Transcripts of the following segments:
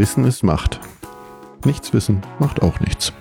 Wissen ist Macht. Nichts wissen macht auch nichts.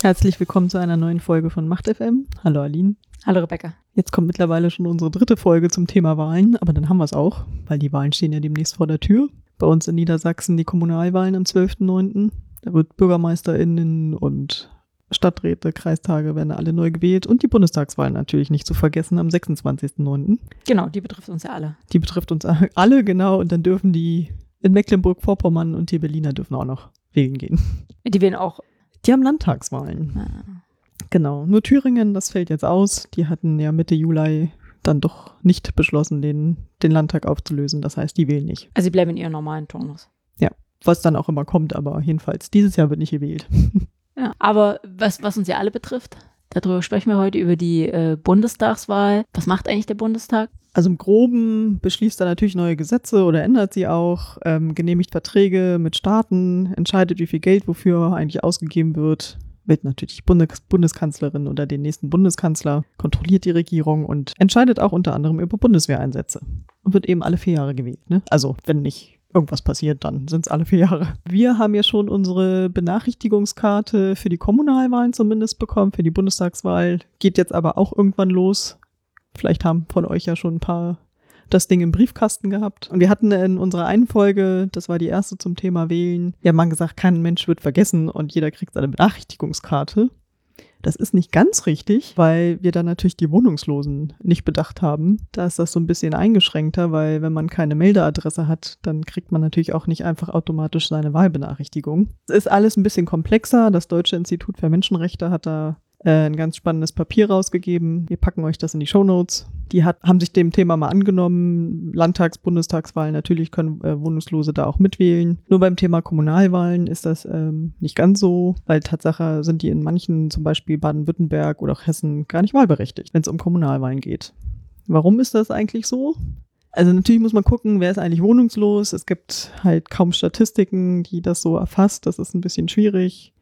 Herzlich willkommen zu einer neuen Folge von Macht FM. Hallo Aline. Hallo Rebecca. Jetzt kommt mittlerweile schon unsere dritte Folge zum Thema Wahlen, aber dann haben wir es auch, weil die Wahlen stehen ja demnächst vor der Tür. Bei uns in Niedersachsen die Kommunalwahlen am 12.09. Da wird BürgermeisterInnen und Stadträte, Kreistage werden alle neu gewählt und die Bundestagswahl natürlich nicht zu vergessen am 26.09. Genau, die betrifft uns ja alle. Die betrifft uns alle, genau. Und dann dürfen die in Mecklenburg-Vorpommern und die Berliner dürfen auch noch wählen gehen. Die wählen auch. Die haben Landtagswahlen. Ah. Genau. Nur Thüringen, das fällt jetzt aus. Die hatten ja Mitte Juli dann doch nicht beschlossen, den, den Landtag aufzulösen. Das heißt, die wählen nicht. Also sie bleiben in ihrem normalen Turnus. Ja, was dann auch immer kommt, aber jedenfalls, dieses Jahr wird nicht gewählt. Ja, aber was, was uns ja alle betrifft, darüber sprechen wir heute über die äh, Bundestagswahl. Was macht eigentlich der Bundestag? Also im Groben beschließt er natürlich neue Gesetze oder ändert sie auch, ähm, genehmigt Verträge mit Staaten, entscheidet, wie viel Geld wofür eigentlich ausgegeben wird, wählt natürlich Bundes Bundeskanzlerin oder den nächsten Bundeskanzler, kontrolliert die Regierung und entscheidet auch unter anderem über Bundeswehreinsätze. Und wird eben alle vier Jahre gewählt. Ne? Also wenn nicht irgendwas passiert, dann sind es alle vier Jahre. Wir haben ja schon unsere Benachrichtigungskarte für die Kommunalwahlen zumindest bekommen. Für die Bundestagswahl geht jetzt aber auch irgendwann los. Vielleicht haben von euch ja schon ein paar das Ding im Briefkasten gehabt. Und wir hatten in unserer einen Folge, das war die erste zum Thema Wählen, ja mal gesagt, kein Mensch wird vergessen und jeder kriegt seine Benachrichtigungskarte. Das ist nicht ganz richtig, weil wir da natürlich die Wohnungslosen nicht bedacht haben. Da ist das so ein bisschen eingeschränkter, weil wenn man keine Meldeadresse hat, dann kriegt man natürlich auch nicht einfach automatisch seine Wahlbenachrichtigung. Es ist alles ein bisschen komplexer. Das Deutsche Institut für Menschenrechte hat da äh, ein ganz spannendes Papier rausgegeben. Wir packen euch das in die Show Notes. Die hat, haben sich dem Thema mal angenommen. Landtags-, Bundestagswahlen, natürlich können äh, Wohnungslose da auch mitwählen. Nur beim Thema Kommunalwahlen ist das ähm, nicht ganz so, weil Tatsache sind die in manchen, zum Beispiel Baden-Württemberg oder auch Hessen, gar nicht wahlberechtigt, wenn es um Kommunalwahlen geht. Warum ist das eigentlich so? Also natürlich muss man gucken, wer ist eigentlich wohnungslos. Es gibt halt kaum Statistiken, die das so erfasst. Das ist ein bisschen schwierig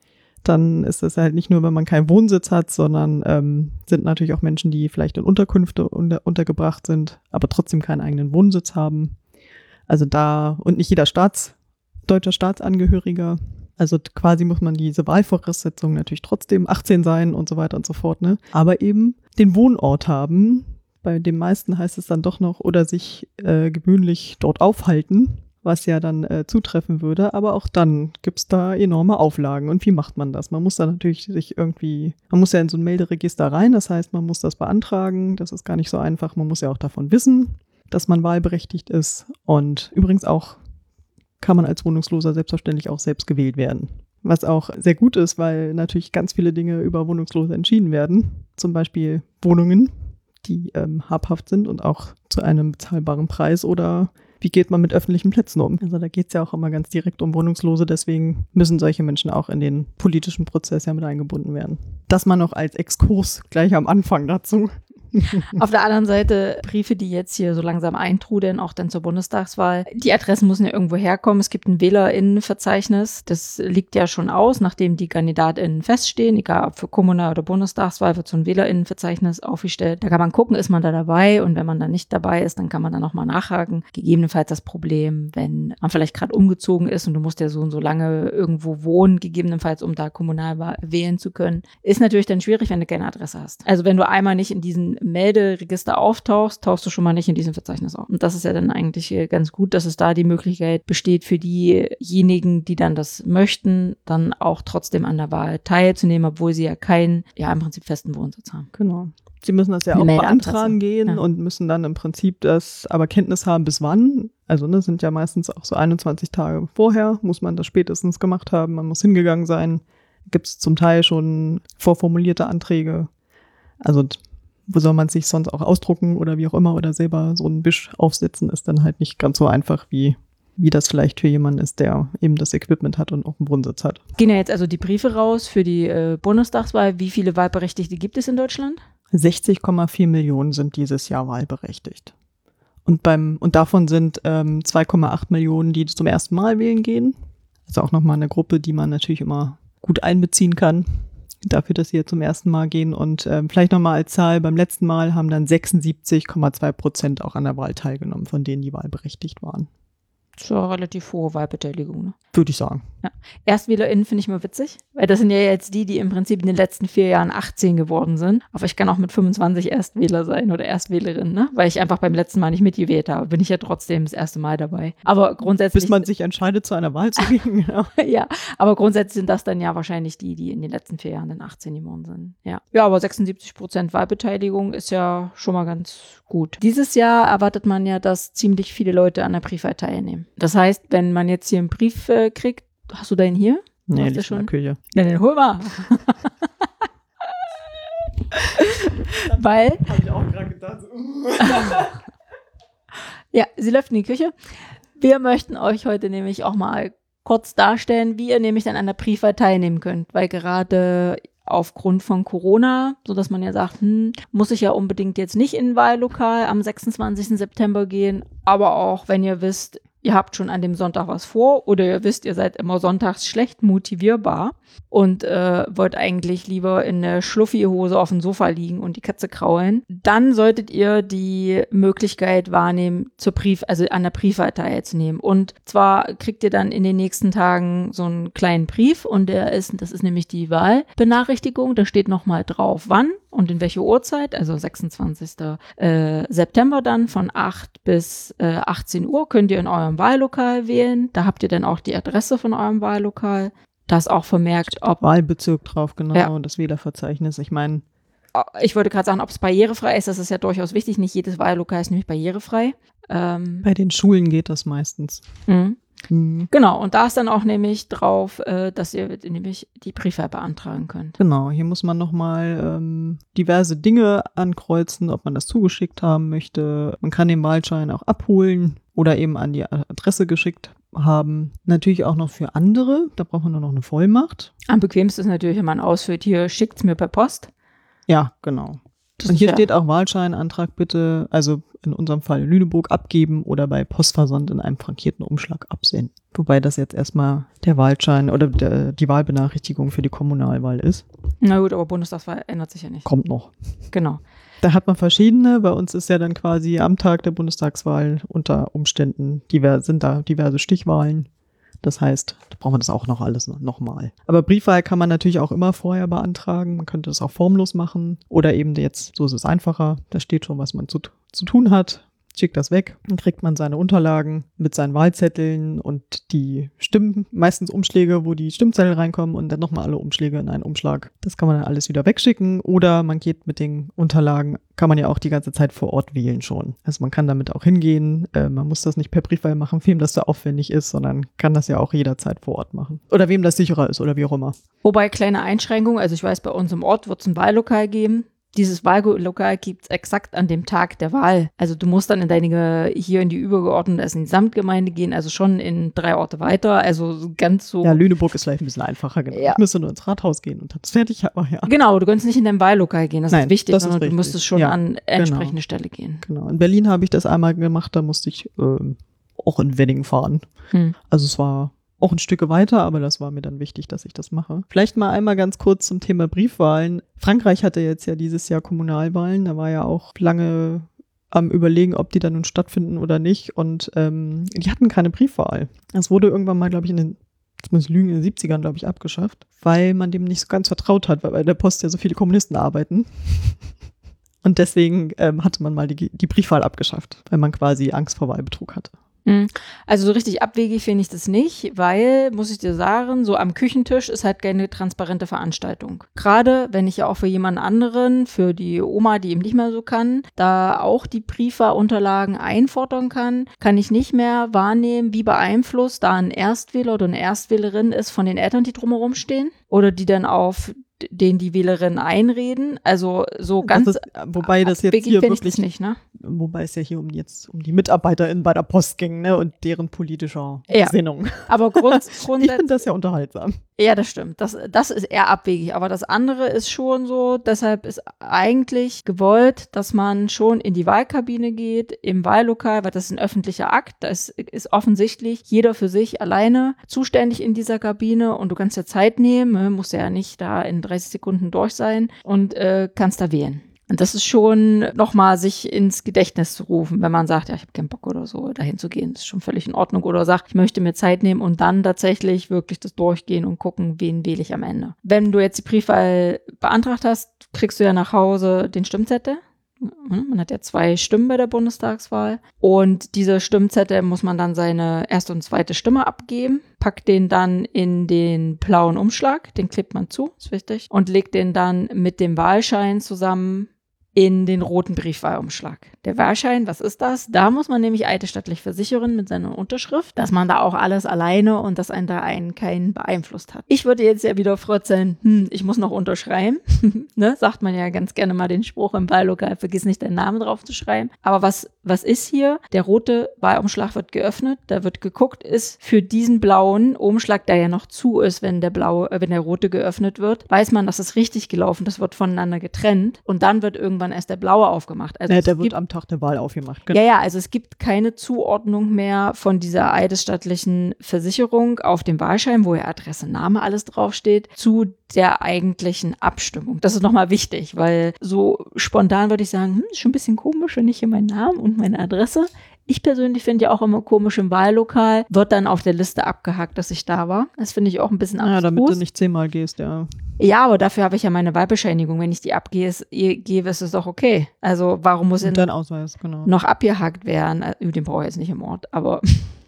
dann ist es halt nicht nur, wenn man keinen Wohnsitz hat, sondern ähm, sind natürlich auch Menschen, die vielleicht in Unterkünfte unter, untergebracht sind, aber trotzdem keinen eigenen Wohnsitz haben. Also da, und nicht jeder Staats, deutscher Staatsangehöriger. Also quasi muss man diese Wahlvoraussetzungen natürlich trotzdem 18 sein und so weiter und so fort, ne? Aber eben den Wohnort haben. Bei den meisten heißt es dann doch noch, oder sich äh, gewöhnlich dort aufhalten was ja dann äh, zutreffen würde. Aber auch dann gibt's da enorme Auflagen. Und wie macht man das? Man muss da natürlich sich irgendwie, man muss ja in so ein Melderegister rein, das heißt, man muss das beantragen. Das ist gar nicht so einfach. Man muss ja auch davon wissen, dass man wahlberechtigt ist. Und übrigens auch kann man als Wohnungsloser selbstverständlich auch selbst gewählt werden. Was auch sehr gut ist, weil natürlich ganz viele Dinge über Wohnungslose entschieden werden. Zum Beispiel Wohnungen, die ähm, habhaft sind und auch zu einem bezahlbaren Preis oder wie geht man mit öffentlichen Plätzen um? Also da geht es ja auch immer ganz direkt um Wohnungslose, deswegen müssen solche Menschen auch in den politischen Prozess ja mit eingebunden werden. Das mal noch als Exkurs gleich am Anfang dazu. Auf der anderen Seite Briefe, die jetzt hier so langsam eintrudeln, auch dann zur Bundestagswahl. Die Adressen müssen ja irgendwo herkommen. Es gibt ein WählerInnenverzeichnis. Das liegt ja schon aus, nachdem die KandidatInnen feststehen. Egal ob für Kommunal- oder Bundestagswahl wird so ein WählerInnenverzeichnis aufgestellt. Da kann man gucken, ist man da dabei? Und wenn man da nicht dabei ist, dann kann man da nochmal nachhaken. Gegebenenfalls das Problem, wenn man vielleicht gerade umgezogen ist und du musst ja so und so lange irgendwo wohnen, gegebenenfalls, um da kommunal wählen zu können, ist natürlich dann schwierig, wenn du keine Adresse hast. Also wenn du einmal nicht in diesen Melderegister auftauchst, tauchst du schon mal nicht in diesem Verzeichnis auf. Und das ist ja dann eigentlich ganz gut, dass es da die Möglichkeit besteht für diejenigen, die dann das möchten, dann auch trotzdem an der Wahl teilzunehmen, obwohl sie ja keinen, ja im Prinzip festen Wohnsitz haben. Genau. Sie müssen das ja auch beantragen gehen ja. und müssen dann im Prinzip das aber Kenntnis haben, bis wann. Also ne, sind ja meistens auch so 21 Tage vorher, muss man das spätestens gemacht haben, man muss hingegangen sein. Gibt es zum Teil schon vorformulierte Anträge. Also wo soll man sich sonst auch ausdrucken oder wie auch immer oder selber so einen Wisch aufsetzen, ist dann halt nicht ganz so einfach wie wie das vielleicht für jemanden ist, der eben das Equipment hat und auch einen Wohnsitz hat. Gehen ja jetzt also die Briefe raus für die äh, Bundestagswahl. Wie viele Wahlberechtigte gibt es in Deutschland? 60,4 Millionen sind dieses Jahr wahlberechtigt. Und beim und davon sind ähm, 2,8 Millionen, die zum ersten Mal wählen gehen. Also auch nochmal eine Gruppe, die man natürlich immer gut einbeziehen kann dafür, dass sie jetzt zum ersten Mal gehen. Und ähm, vielleicht nochmal als Zahl, beim letzten Mal haben dann 76,2 Prozent auch an der Wahl teilgenommen, von denen die wahlberechtigt waren. Das ist ja relativ hohe Wahlbeteiligung. Ne? Würde ich sagen. ErstwählerInnen finde ich mal witzig, weil das sind ja jetzt die, die im Prinzip in den letzten vier Jahren 18 geworden sind. Aber ich kann auch mit 25 Erstwähler sein oder Erstwählerin, ne? Weil ich einfach beim letzten Mal nicht mitgewählt habe, bin ich ja trotzdem das erste Mal dabei. Aber grundsätzlich. Bis man sich entscheidet, zu einer Wahl zu gehen. ja. ja, aber grundsätzlich sind das dann ja wahrscheinlich die, die in den letzten vier Jahren dann 18 geworden sind. Ja. Ja, aber 76 Prozent Wahlbeteiligung ist ja schon mal ganz gut. Dieses Jahr erwartet man ja, dass ziemlich viele Leute an der Briefwahl teilnehmen. Das heißt, wenn man jetzt hier einen Brief äh, kriegt, hast du deinen hier? Nee, liegt in schon? der Küche. Ja, den hol mal. Weil, Habe ich auch gerade gedacht. ja, sie läuft in die Küche. Wir möchten euch heute nämlich auch mal kurz darstellen, wie ihr nämlich dann an der Briefwahl teilnehmen könnt, weil gerade aufgrund von Corona, so dass man ja sagt, hm, muss ich ja unbedingt jetzt nicht in ein Wahllokal am 26. September gehen, aber auch wenn ihr wisst, ihr habt schon an dem Sonntag was vor oder ihr wisst, ihr seid immer sonntags schlecht motivierbar und äh, wollt eigentlich lieber in der Schluffi-Hose auf dem Sofa liegen und die Katze kraulen, dann solltet ihr die Möglichkeit wahrnehmen, zur Brief, also an der Briefwahl teilzunehmen. Und zwar kriegt ihr dann in den nächsten Tagen so einen kleinen Brief und der ist, das ist nämlich die Wahlbenachrichtigung, da steht nochmal drauf, wann und in welche Uhrzeit, also 26. Äh, September dann von 8 bis äh, 18 Uhr könnt ihr in eurem Wahllokal wählen. Da habt ihr dann auch die Adresse von eurem Wahllokal. Da ist auch vermerkt, ob Wahlbezirk drauf, genau, Ja. und das Wählerverzeichnis. Ich meine, ich wollte gerade sagen, ob es barrierefrei ist. Das ist ja durchaus wichtig. Nicht jedes Wahllokal ist nämlich barrierefrei. Ähm, bei den Schulen geht das meistens. mhm. Mhm. Genau, und da ist dann auch nämlich drauf, äh, dass ihr nämlich die Briefwahl beantragen könnt. Genau, hier muss man nochmal ähm, diverse Dinge ankreuzen, ob man das zugeschickt haben möchte. Man kann den Wahlschein auch abholen oder eben an die Adresse geschickt haben. Natürlich auch noch für andere, da braucht man nur noch eine Vollmacht. Am bequemsten ist natürlich, wenn man ausfüllt, hier schickt's mir per Post. Ja, genau. Das Und hier ja- steht auch Wahlscheinantrag bitte, also in unserem Fall in Lüneburg abgeben oder bei Postversand in einem frankierten Umschlag absenden. Wobei das jetzt erstmal der Wahlschein oder der, die Wahlbenachrichtigung für die Kommunalwahl ist. Na gut, aber Bundestagswahl ändert sich ja nicht. Kommt noch. Genau. Da hat man verschiedene. Bei uns ist ja dann quasi am Tag der Bundestagswahl unter Umständen divers, sind da diverse Stichwahlen. Das heißt, da braucht man das auch noch alles noch- nochmal. Aber Briefwahl kann man natürlich auch immer vorher beantragen. Man könnte das auch formlos machen. Oder eben jetzt, so ist es einfacher. Da steht schon, was man zu, zu tun hat. Schickt das weg. Dann kriegt man seine Unterlagen mit seinen Wahlzetteln und die Stimmen, meistens Umschläge, wo die Stimmzettel reinkommen und dann nochmal alle Umschläge in einen Umschlag. Das kann man dann alles wieder wegschicken. Oder man geht mit den Unterlagen, kann man ja auch die ganze Zeit vor Ort wählen schon. Also man kann damit auch hingehen. Äh, man muss das nicht per Briefwahl machen, wem das so aufwendig ist, sondern kann das ja auch jederzeit vor Ort machen. Oder wem das sicherer ist oder wie auch immer. Wobei kleine Einschränkung, also ich weiß, bei uns im Ort wird es ein Wahllokal geben. Dieses Wahllokal gibt es exakt an dem Tag der Wahl. Also du musst dann in deine, hier in die übergeordnete, also in die Samtgemeinde gehen, also schon in drei Orte weiter. Also ganz so. Ja, Lüneburg ist vielleicht ein bisschen einfacher. Genau. Ja. Ich müsste nur ins Rathaus gehen und hab's fertig, aber ja. Genau, du kannst nicht in dein Wahllokal gehen, das Nein, ist wichtig, das ist sondern du richtig. müsstest schon Ja, an entsprechende Stelle gehen. Genau. In Berlin habe ich das einmal gemacht, da musste ich ähm, auch in Wedding fahren. Hm. Also es war auch ein Stück weiter, aber das war mir dann wichtig, dass ich das mache. Vielleicht mal einmal ganz kurz zum Thema Briefwahlen. Frankreich hatte jetzt ja dieses Jahr Kommunalwahlen, da war ja auch lange am überlegen, ob die dann nun stattfinden oder nicht. Und ähm, die hatten keine Briefwahl. Es wurde irgendwann mal, glaube ich, in den jetzt muss ich lügen, in den 70ern, glaube ich, abgeschafft, weil man dem nicht so ganz vertraut hat, weil bei der Post ja so viele Kommunisten arbeiten. Und deswegen ähm, hatte man mal die, die Briefwahl abgeschafft, weil man quasi Angst vor Wahlbetrug hatte. Hm. Also so richtig abwegig finde ich das nicht, weil, muss ich dir sagen, so am Küchentisch ist halt keine transparente Veranstaltung. Gerade wenn ich ja auch für jemand anderen, für die Oma, die eben nicht mehr so kann, da auch die Briefwahlunterlagen einfordern kann, kann ich nicht mehr wahrnehmen, wie beeinflusst da ein Erstwähler oder eine Erstwählerin ist von den Eltern, die drumherum stehen oder die dann auf den die Wählerinnen einreden. Also so ganz das ist, wobei das jetzt hier ich wirklich nicht, ne? Wobei es ja hier um jetzt um die MitarbeiterInnen bei der Post ging, ne? Und deren politischer Ja. Gesinnung. Aber grund, Ich grundsätzlich finde das ja unterhaltsam. Ja, das stimmt. Das, das ist eher abwegig. Aber das andere ist schon so. Deshalb ist eigentlich gewollt, dass man schon in die Wahlkabine geht, im Wahllokal, weil das ist ein öffentlicher Akt. Da ist, ist offensichtlich jeder für sich alleine zuständig in dieser Kabine und du kannst ja Zeit nehmen, ne? musst ja nicht da in 30 Sekunden durch sein und äh, kannst da wählen. Und das ist schon nochmal sich ins Gedächtnis zu rufen, wenn man sagt, ja, ich habe keinen Bock oder so, dahin zu gehen. Das ist schon völlig in Ordnung. Oder sagt, ich möchte mir Zeit nehmen und dann tatsächlich wirklich das durchgehen und gucken, wen wähle ich am Ende. Wenn du jetzt die Briefwahl beantragt hast, kriegst du ja nach Hause den Stimmzettel. Man hat ja zwei Stimmen bei der Bundestagswahl. Und diese Stimmzettel muss man dann seine erste und zweite Stimme abgeben, packt den dann in den blauen Umschlag, den klebt man zu, ist wichtig, und legt den dann mit dem Wahlschein zusammen in den roten Briefwahlumschlag. Der Wahlschein, was ist das? Da muss man nämlich eidesstattlich versichern mit seiner Unterschrift, dass man da auch alles alleine und dass einen da einen keinen beeinflusst hat. Ich würde jetzt ja wieder frotzeln, hm, ich muss noch unterschreiben. ne? Sagt man ja ganz gerne mal den Spruch im Wahllokal, vergiss nicht deinen Namen drauf zu schreiben. Aber was, was ist hier? Der rote Wahlumschlag wird geöffnet, da wird geguckt, ist für diesen blauen Umschlag, der ja noch zu ist, wenn der blaue, äh, wenn der rote geöffnet wird, weiß man, dass es richtig gelaufen, das wird voneinander getrennt und dann wird irgendwann erst der blaue aufgemacht. Also ja, der wird am Tag der Wahl aufgemacht. Genau. Ja, ja, also es gibt keine Zuordnung mehr von dieser eidesstattlichen Versicherung auf dem Wahlschein, wo ja Adresse, Name, alles draufsteht, zu der eigentlichen Abstimmung. Das ist nochmal wichtig, weil so spontan würde ich sagen, hm, ist schon ein bisschen komisch, wenn ich hier meinen Namen und meine Adresse ich persönlich finde ja auch immer komisch im Wahllokal, wird dann auf der Liste abgehakt, dass ich da war. Das finde ich auch ein bisschen abstrus. Ja, damit du nicht zehnmal gehst, ja. Ja, aber dafür habe ich ja meine Wahlbescheinigung. Wenn ich die abgehe, ist, gebe, ist es doch okay. Also warum muss Ausweis, genau. noch abgehakt werden? Äh, den brauche ich jetzt nicht im Ort, aber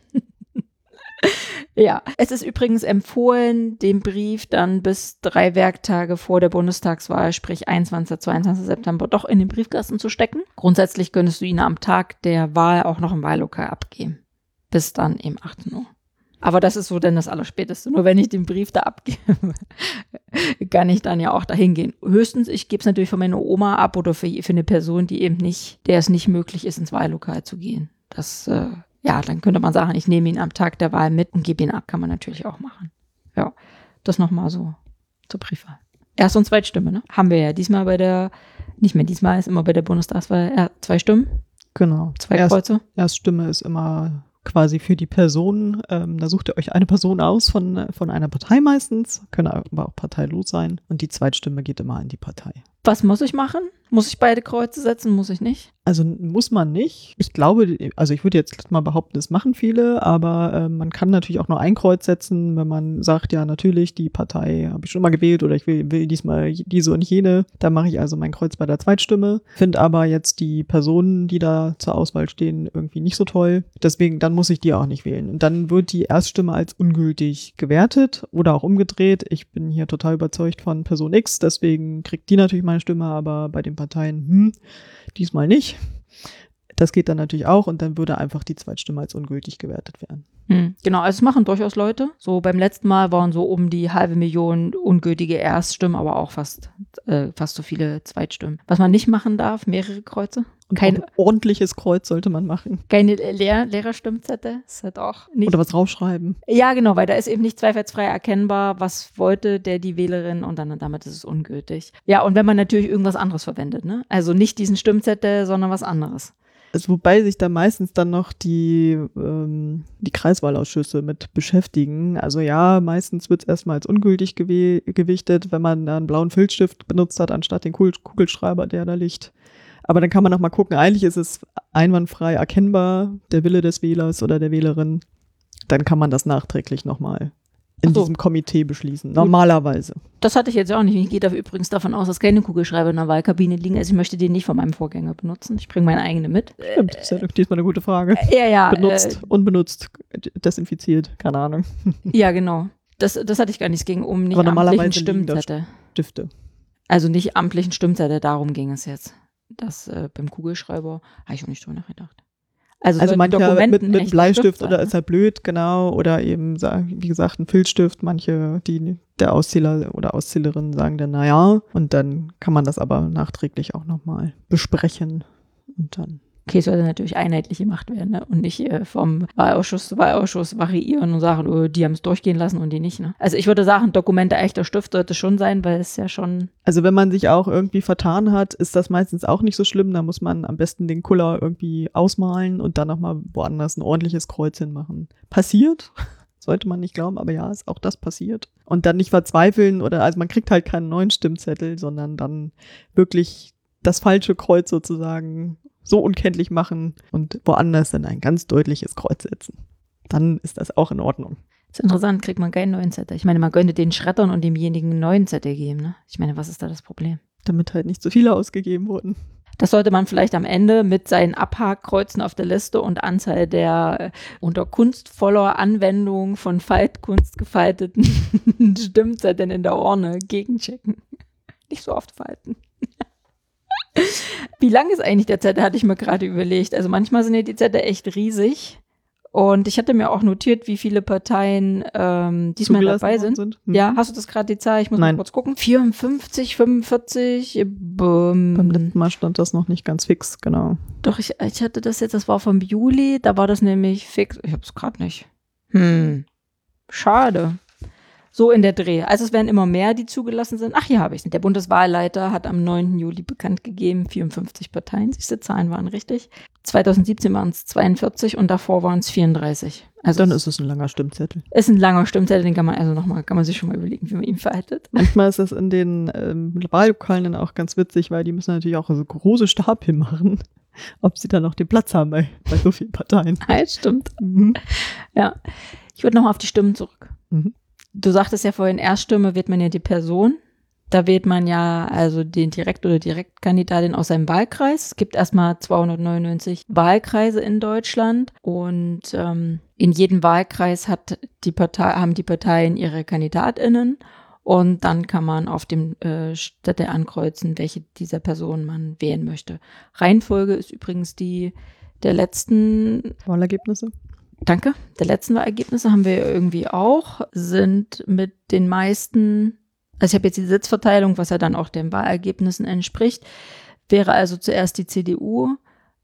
ja, es ist übrigens empfohlen, den Brief dann bis drei Werktage vor der Bundestagswahl, sprich 21. 22. September, doch in den Briefkasten zu stecken. Grundsätzlich könntest du ihn am Tag der Wahl auch noch im Wahllokal abgeben. Bis dann eben 18 Uhr. Aber das ist so denn das Allerspäteste. Nur wenn ich den Brief da abgebe, kann ich dann ja auch dahin gehen. Höchstens, ich gebe es natürlich für meine Oma ab oder für, für eine Person, die eben nicht, der es nicht möglich ist, ins Wahllokal zu gehen. Das äh, ja, dann könnte man sagen, ich nehme ihn am Tag der Wahl mit und gebe ihn ab, kann man natürlich auch machen. Ja, das nochmal so zur Briefwahl. Erst- und Zweitstimme, ne? Haben wir ja diesmal bei der, nicht mehr diesmal, ist immer bei der Bundestagswahl ja, zwei Stimmen. Genau. Zwei Erst, Kreuze. Erststimme ist immer quasi für die Person. Ähm, da sucht ihr euch eine Person aus von, von einer Partei meistens, können aber auch parteilos sein. Und die Zweitstimme geht immer an die Partei. Was muss ich machen? Muss ich beide Kreuze setzen? Muss ich nicht? Also muss man nicht. Ich glaube, also ich würde jetzt mal behaupten, das machen viele, aber äh, man kann natürlich auch nur ein Kreuz setzen, wenn man sagt, ja, natürlich, die Partei habe ich schon mal gewählt oder ich will, will diesmal diese und jene. Da mache ich also mein Kreuz bei der Zweitstimme. Finde aber jetzt die Personen, die da zur Auswahl stehen, irgendwie nicht so toll. Deswegen, dann muss ich die auch nicht wählen. Und dann wird die Erststimme als ungültig gewertet oder auch umgedreht. Ich bin hier total überzeugt von Person X, deswegen kriegt die natürlich meine Stimme, aber bei den Parteien, hm, diesmal nicht. Das geht dann natürlich auch und dann würde einfach die Zweitstimme als ungültig gewertet werden. Hm, genau, also es machen durchaus Leute. So beim letzten Mal waren so um die halbe Million ungültige Erststimmen, aber auch fast, äh, fast so viele Zweitstimmen. Was man nicht machen darf, mehrere Kreuze. Und Kein ordentliches Kreuz sollte man machen. Keine Lehr Lehrerstimmzettel, ist halt auch nicht. Oder was draufschreiben. Ja, genau, weil da ist eben nicht zweifelsfrei erkennbar, was wollte der, die Wählerin und dann damit ist es ungültig. Ja, und wenn man natürlich irgendwas anderes verwendet, ne? Also nicht diesen Stimmzettel, sondern was anderes. Also wobei sich da meistens dann noch die, ähm, die Kreiswahlausschüsse mit beschäftigen. Also ja, meistens wird es erstmal als ungültig gewichtet, wenn man einen blauen Filzstift benutzt hat, anstatt den Kugelschreiber, der da liegt. Aber dann kann man noch mal gucken, eigentlich ist es einwandfrei erkennbar, der Wille des Wählers oder der Wählerin. Dann kann man das nachträglich noch mal in so. diesem Komitee beschließen, normalerweise. Das hatte ich jetzt auch nicht. Ich gehe übrigens davon aus, dass keine Kugelschreiber in der Wahlkabine liegen. Also ich möchte den nicht von meinem Vorgänger benutzen. Ich bringe meine eigene mit. Stimmt, das ist ja diesmal eine gute Frage. Ja, ja. Benutzt, äh, unbenutzt, desinfiziert, keine Ahnung. Ja, genau. Das, das hatte ich gar nicht. Es ging um nicht Aber amtlichen Stimmzettel. Stifte. Also nicht amtlichen Stimmzettel, darum ging es jetzt. Das äh, beim Kugelschreiber habe ich auch nicht drüber nachgedacht. Also, also manche mit, mit einem Bleistift oder ist er blöd, genau, oder eben, wie gesagt, ein Filzstift. Manche, die der Auszähler oder Auszählerin sagen dann, naja, und dann kann man das aber nachträglich auch nochmal besprechen und dann Okay, sollte natürlich einheitlich gemacht werden ne? und nicht äh, vom Wahlausschuss zu Wahlausschuss variieren und sagen, oh, die haben es durchgehen lassen und die nicht. Ne? Also ich würde sagen, Dokumente echter Stift sollte schon sein, weil es ja schon. Also wenn man sich auch irgendwie vertan hat, ist das meistens auch nicht so schlimm. Da muss man am besten den Kuller irgendwie ausmalen und dann nochmal woanders ein ordentliches Kreuz hinmachen. Passiert, sollte man nicht glauben, aber ja, ist auch das passiert. Und dann nicht verzweifeln oder, also man kriegt halt keinen neuen Stimmzettel, sondern dann wirklich das falsche Kreuz sozusagen so unkenntlich machen und woanders dann ein ganz deutliches Kreuz setzen. Dann ist das auch in Ordnung. Das ist interessant, kriegt man keinen neuen Zettel. Ich meine, man könnte den Schreddern und demjenigen einen neuen Zettel geben. Ne? Ich meine, was ist da das Problem? Damit halt nicht so viele ausgegeben wurden. Das sollte man vielleicht am Ende mit seinen Abhakkreuzen auf der Liste und Anzahl der äh, unter kunstvoller Anwendung von Faltkunst gefalteten Stimmzetteln in der Urne gegenchecken. Nicht so oft falten. Wie lang ist eigentlich der Zettel, hatte ich mir gerade überlegt. Also manchmal sind ja die Zettel echt riesig. Und ich hatte mir auch notiert, wie viele Parteien ähm, diesmal Zugelassen dabei worden sind. Hm. Ja, hast du das gerade die Zahl? Ich muss Nein. mal kurz gucken. 54, 45. Beim Bum. letzten Mal stand das noch nicht ganz fix, genau. Doch, ich, ich hatte das jetzt, das war vom Juli, da war das nämlich fix. Ich hab's gerade nicht. Hm. Schade. So in der Dreh. Also es werden immer mehr, die zugelassen sind. Ach, hier habe ich Der Bundeswahlleiter hat am 9. Juli bekannt gegeben, 54 Parteien. Diese Zahlen waren richtig. 2017 waren es 42 und davor waren es 34. Also Dann es ist es ein langer Stimmzettel. ist ein langer Stimmzettel, den kann man also nochmal, kann man sich schon mal überlegen, wie man ihn verhaltet. Manchmal ist das in den ähm, Wahllokalen dann auch ganz witzig, weil die müssen natürlich auch so große Stapel machen, ob sie dann noch den Platz haben bei, bei so vielen Parteien. Ja, stimmt. Mhm. Ja. Ich würde nochmal auf die Stimmen zurück. Mhm. Du sagtest ja vorhin, Erststimme wählt man ja die Person. Da wählt man ja also den Direkt- oder Direktkandidatin aus seinem Wahlkreis. Es gibt erstmal 299 Wahlkreise in Deutschland und ähm, in jedem Wahlkreis hat die Partei, haben die Parteien ihre KandidatInnen und dann kann man auf dem äh, Städte ankreuzen, welche dieser Personen man wählen möchte. Reihenfolge ist übrigens die der letzten Wahlergebnisse? Danke. Der letzten Wahlergebnisse haben wir irgendwie auch, sind mit den meisten, also ich habe jetzt die Sitzverteilung, was ja dann auch den Wahlergebnissen entspricht, wäre also zuerst die CDU,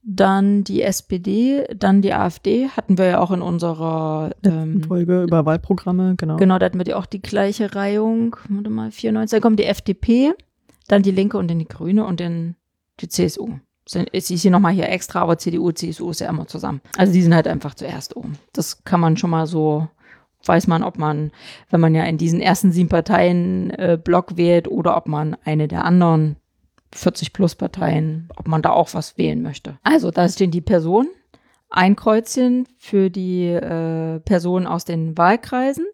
dann die SPD, dann die AfD, hatten wir ja auch in unserer ähm, Folge über Wahlprogramme, genau. Genau, da hatten wir die auch die gleiche Reihung. Warte mal, 94. Da kommt die FDP, dann die Linke und dann die Grüne und dann die CSU. Es ist hier nochmal hier extra, aber CDU, CSU ist ja immer zusammen. Also die sind halt einfach zuerst oben. Das kann man schon mal so, weiß man, ob man, wenn man ja in diesen ersten sieben Parteien äh, Block wählt oder ob man eine der anderen 40 plus Parteien, ob man da auch was wählen möchte. Also da stehen die Personen, ein Kreuzchen für die äh, Personen aus den Wahlkreisen.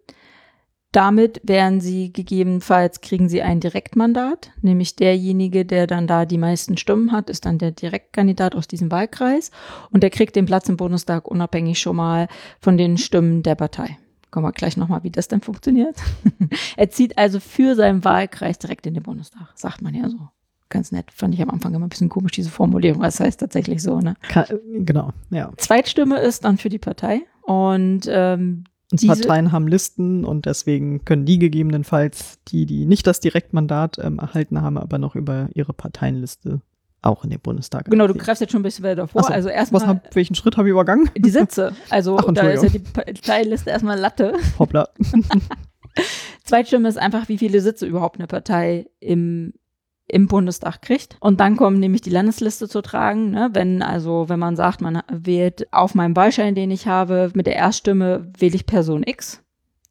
Damit werden sie gegebenenfalls, kriegen sie ein Direktmandat, nämlich derjenige, der dann da die meisten Stimmen hat, ist dann der Direktkandidat aus diesem Wahlkreis und der kriegt den Platz im Bundestag unabhängig schon mal von den Stimmen der Partei. Kommen wir gleich nochmal, wie das dann funktioniert. er zieht also für seinen Wahlkreis direkt in den Bundestag, sagt man ja so. Ganz nett, fand ich am Anfang immer ein bisschen komisch, diese Formulierung. Das heißt tatsächlich so, ne? Genau, ja. Zweitstimme ist dann für die Partei und ähm, Und Diese- Parteien haben Listen und deswegen können die gegebenenfalls, die, die nicht das Direktmandat ähm, erhalten haben, aber noch über ihre Parteienliste auch in den Bundestag. genau, du greifst jetzt schon ein bisschen weiter vor. So, also erstmal hab, welchen Schritt habe ich übergangen? die Sitze. Also Ach, da ist ja die Parteiliste erstmal Latte. Hoppla. Zweitstimme ist einfach, wie viele Sitze überhaupt eine Partei im im Bundestag kriegt. Und dann kommt nämlich die Landesliste zu tragen. Ne? Wenn also, wenn man sagt, man wählt auf meinem Wahlschein, den ich habe, mit der Erststimme wähle ich Person X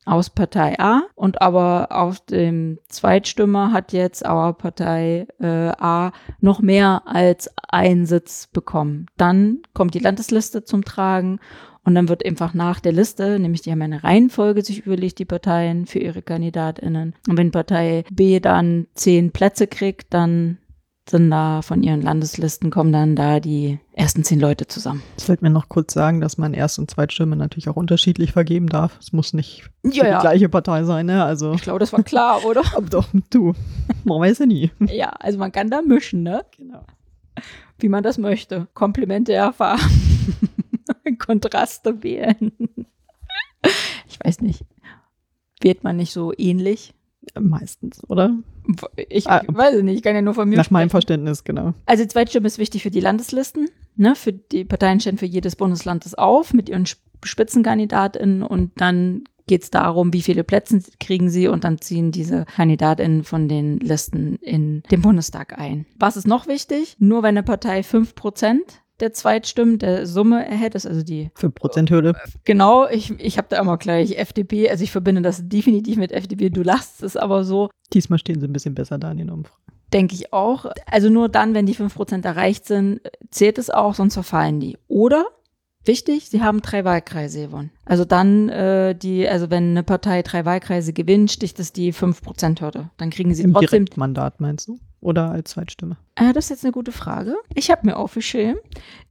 aus Partei A und aber auf dem Zweitstimme hat jetzt aber Partei äh, A noch mehr als einen Sitz bekommen. Dann kommt die Landesliste zum Tragen und dann wird einfach nach der Liste, nämlich die haben eine Reihenfolge sich überlegt, die Parteien für ihre KandidatInnen. Und wenn Partei B dann zehn Plätze kriegt, dann sind da von ihren Landeslisten kommen dann da die ersten zehn Leute zusammen. Es fällt mir noch kurz sagen, dass man Erst- und Zweitstimme natürlich auch unterschiedlich vergeben darf. Es muss nicht für Ja, die ja. gleiche Partei sein, ne? Also, Ich glaube, das war klar, oder? aber doch, du, man weiß ja nie. ja, also man kann da mischen, ne? Genau. Wie man das möchte. Komplementär Farben. Kontraste wählen. ich weiß nicht. Wählt man nicht so ähnlich? Meistens, oder? Ich Ah. weiß nicht, ich kann ja nur von mir Nach meinem sprechen. Verständnis, genau. Also die Zweitstimme ist wichtig für die Landeslisten. Ne? Für die Parteien stellen für jedes Bundesland das auf mit ihren Sp- SpitzenkandidatInnen und dann geht es darum, wie viele Plätze kriegen sie und dann ziehen diese KandidatInnen von den Listen in den Bundestag ein. Was ist noch wichtig? Nur wenn eine Partei 5% der Zweitstimmen, der Summe erhältst, also die 5%-Hürde. Genau, ich, ich habe da immer gleich FDP, also ich verbinde das definitiv mit FDP, du lachst es aber so, Diesmal stehen sie ein bisschen besser da in den Umfragen. denke ich auch. Also nur dann, wenn die 5% erreicht sind, zählt es auch, sonst verfallen die. Oder, wichtig, sie haben drei Wahlkreise gewonnen. Also dann, äh, die, also wenn eine Partei drei Wahlkreise gewinnt, sticht es die 5%-Hürde. Dann kriegen sie Im trotzdem Direktmandat meinst du? Oder als Zweitstimme? Ah, das ist jetzt eine gute Frage. Ich habe mir aufgeschrieben,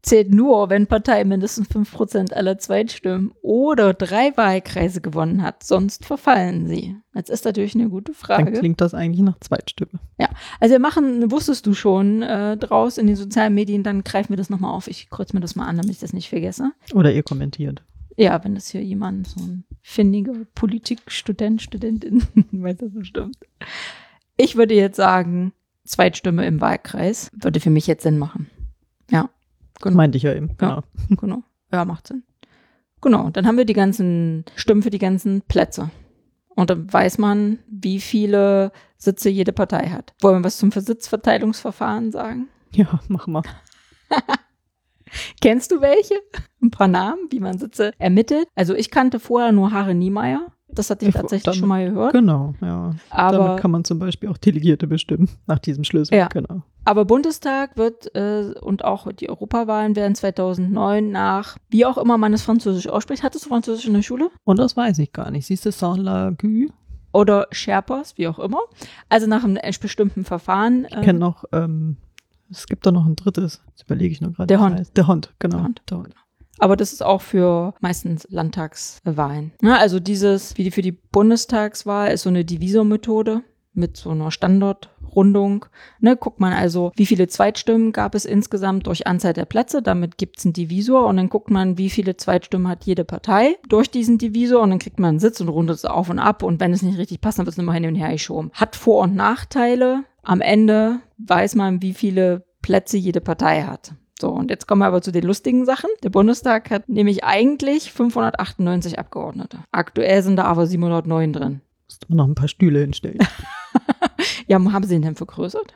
zählt nur, wenn Partei mindestens 5% aller Zweitstimmen oder drei Wahlkreise gewonnen hat, sonst verfallen sie. Jetzt ist natürlich eine gute Dann Frage. klingt das eigentlich nach Zweitstimme. Also wir machen, wusstest du schon, äh, draus in den sozialen Medien, dann greifen wir das nochmal auf. Ich kreuze mir das mal an, damit ich das nicht vergesse. Oder ihr kommentiert. Ja, wenn das hier jemand, so ein findiger Politikstudent, Studentin, weiß das bestimmt. Ich würde jetzt sagen, Zweitstimme im Wahlkreis würde für mich jetzt Sinn machen. Ja, genau. Meinte ich ja eben. Ja. Genau. genau. Ja, macht Sinn. Genau, dann haben wir die ganzen Stimmen für die ganzen Plätze. Und dann weiß man, wie viele Sitze jede Partei hat. Wollen wir was zum Sitzverteilungsverfahren sagen? Ja, mach mal. Kennst du welche? Ein paar Namen, wie man Sitze ermittelt. Also ich kannte vorher nur Harre Niemeyer. Das hatte ich tatsächlich dann- schon mal gehört. Genau, ja. Aber, Damit kann man zum Beispiel auch Delegierte bestimmen, nach diesem Schlüssel. Ja. Genau. aber Bundestag wird äh, und auch die Europawahlen werden 2009 nach, wie auch immer man es französisch ausspricht. Hattest du Französisch in der Schule? Und das weiß ich gar nicht. Siehst du, Saint-Lagu? Oder Sherpas, wie auch immer. Also nach einem bestimmten Verfahren. Ich ähm, kenne noch, ähm, es gibt da noch ein drittes. Das überlege ich nur gerade. Der Hund. Der Hund, genau. Der Hund. Der Hund. Aber das ist auch für meistens Landtagswahlen. Ja, also dieses, wie die für die Bundestagswahl, ist so eine Divisor-Methode mit so einer Standortrundung. Ne, guckt man also, wie viele Zweitstimmen gab es insgesamt durch Anzahl der Plätze. Damit gibt es einen Divisor und dann guckt man, wie viele Zweitstimmen hat jede Partei durch diesen Divisor und dann kriegt man einen Sitz und rundet es auf und ab. Und wenn es nicht richtig passt, dann wird es nochmal hin und her geschoben. Hat Vor- und Nachteile. Am Ende weiß man, wie viele Plätze jede Partei hat. So, und jetzt kommen wir aber zu den lustigen Sachen. Der Bundestag hat nämlich eigentlich 598 Abgeordnete. Aktuell sind da aber 709 drin. Müsste man noch ein paar Stühle hinstellen. Ja, haben sie den denn vergrößert?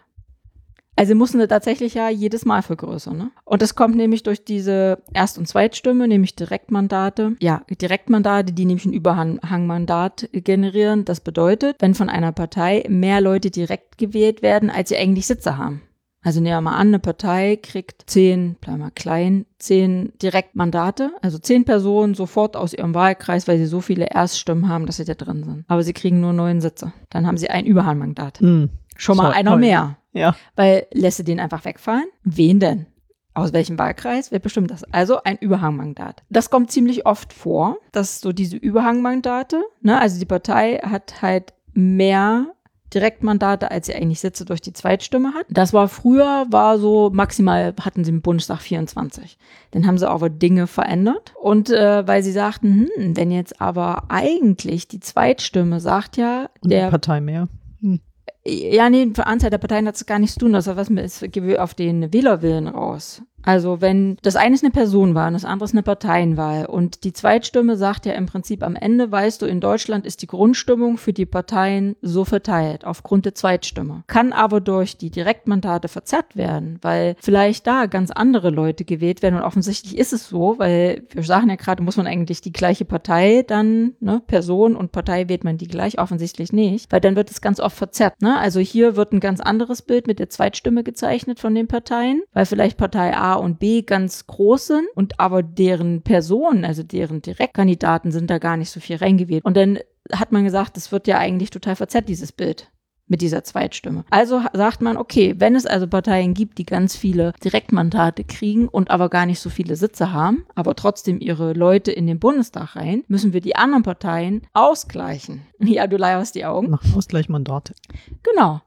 Also mussten sie tatsächlich ja jedes Mal vergrößern. Ne? Und das kommt nämlich durch diese Erst- und Zweitstimme, nämlich Direktmandate. Ja, Direktmandate, die nämlich ein Überhangmandat generieren. Das bedeutet, wenn von einer Partei mehr Leute direkt gewählt werden, als sie eigentlich Sitze haben. Also nehmen wir mal an, eine Partei kriegt zehn, bleib mal klein, zehn Direktmandate, also zehn Personen sofort aus ihrem Wahlkreis, weil sie so viele Erststimmen haben, dass sie da drin sind. Aber sie kriegen nur neun Sitze. Dann haben sie ein Überhangmandat. Hm. Schon mal Toll, einer toll. mehr. Ja. Weil lässt du den einfach wegfallen? Wen denn? Aus welchem Wahlkreis? Wer bestimmt das? Also ein Überhangmandat. Das kommt ziemlich oft vor, dass so diese Überhangmandate, ne, also die Partei hat halt mehr Direktmandate, als sie eigentlich Sitze durch die Zweitstimme hat. Das war früher, war so maximal hatten sie im Bundestag 24. Dann haben sie aber Dinge verändert. Und äh, weil sie sagten, hm, wenn jetzt aber eigentlich die Zweitstimme sagt ja, der eine Partei mehr. Hm. ja, nee, für Anzahl der Parteien hat es gar nichts zu tun. Das hat was mit es geht auf den Wählerwillen raus. Also wenn das eine ist eine Personenwahl und das andere ist eine Parteienwahl und die Zweitstimme sagt ja im Prinzip am Ende, weißt du, in Deutschland ist die Grundstimmung für die Parteien so verteilt aufgrund der Zweitstimme. Kann aber durch die Direktmandate verzerrt werden, weil vielleicht da ganz andere Leute gewählt werden und offensichtlich ist es so, weil wir sagen ja gerade, muss man eigentlich die gleiche Partei dann, ne, Person und Partei wählt man die gleich, offensichtlich nicht, weil dann wird es ganz oft verzerrt. Ne? Also hier wird ein ganz anderes Bild mit der Zweitstimme gezeichnet von den Parteien, weil vielleicht Partei A und B ganz groß sind und aber deren Personen, also deren Direktkandidaten sind da gar nicht so viel reingewählt. Und dann hat man gesagt, das wird ja eigentlich total verzerrt, dieses Bild mit dieser Zweitstimme. Also sagt man, okay, wenn es also Parteien gibt, die ganz viele Direktmandate kriegen und aber gar nicht so viele Sitze haben, aber trotzdem ihre Leute in den Bundestag rein, müssen wir die anderen Parteien ausgleichen. Ja, du leierst die Augen. Machen Ausgleichmandate. Genau.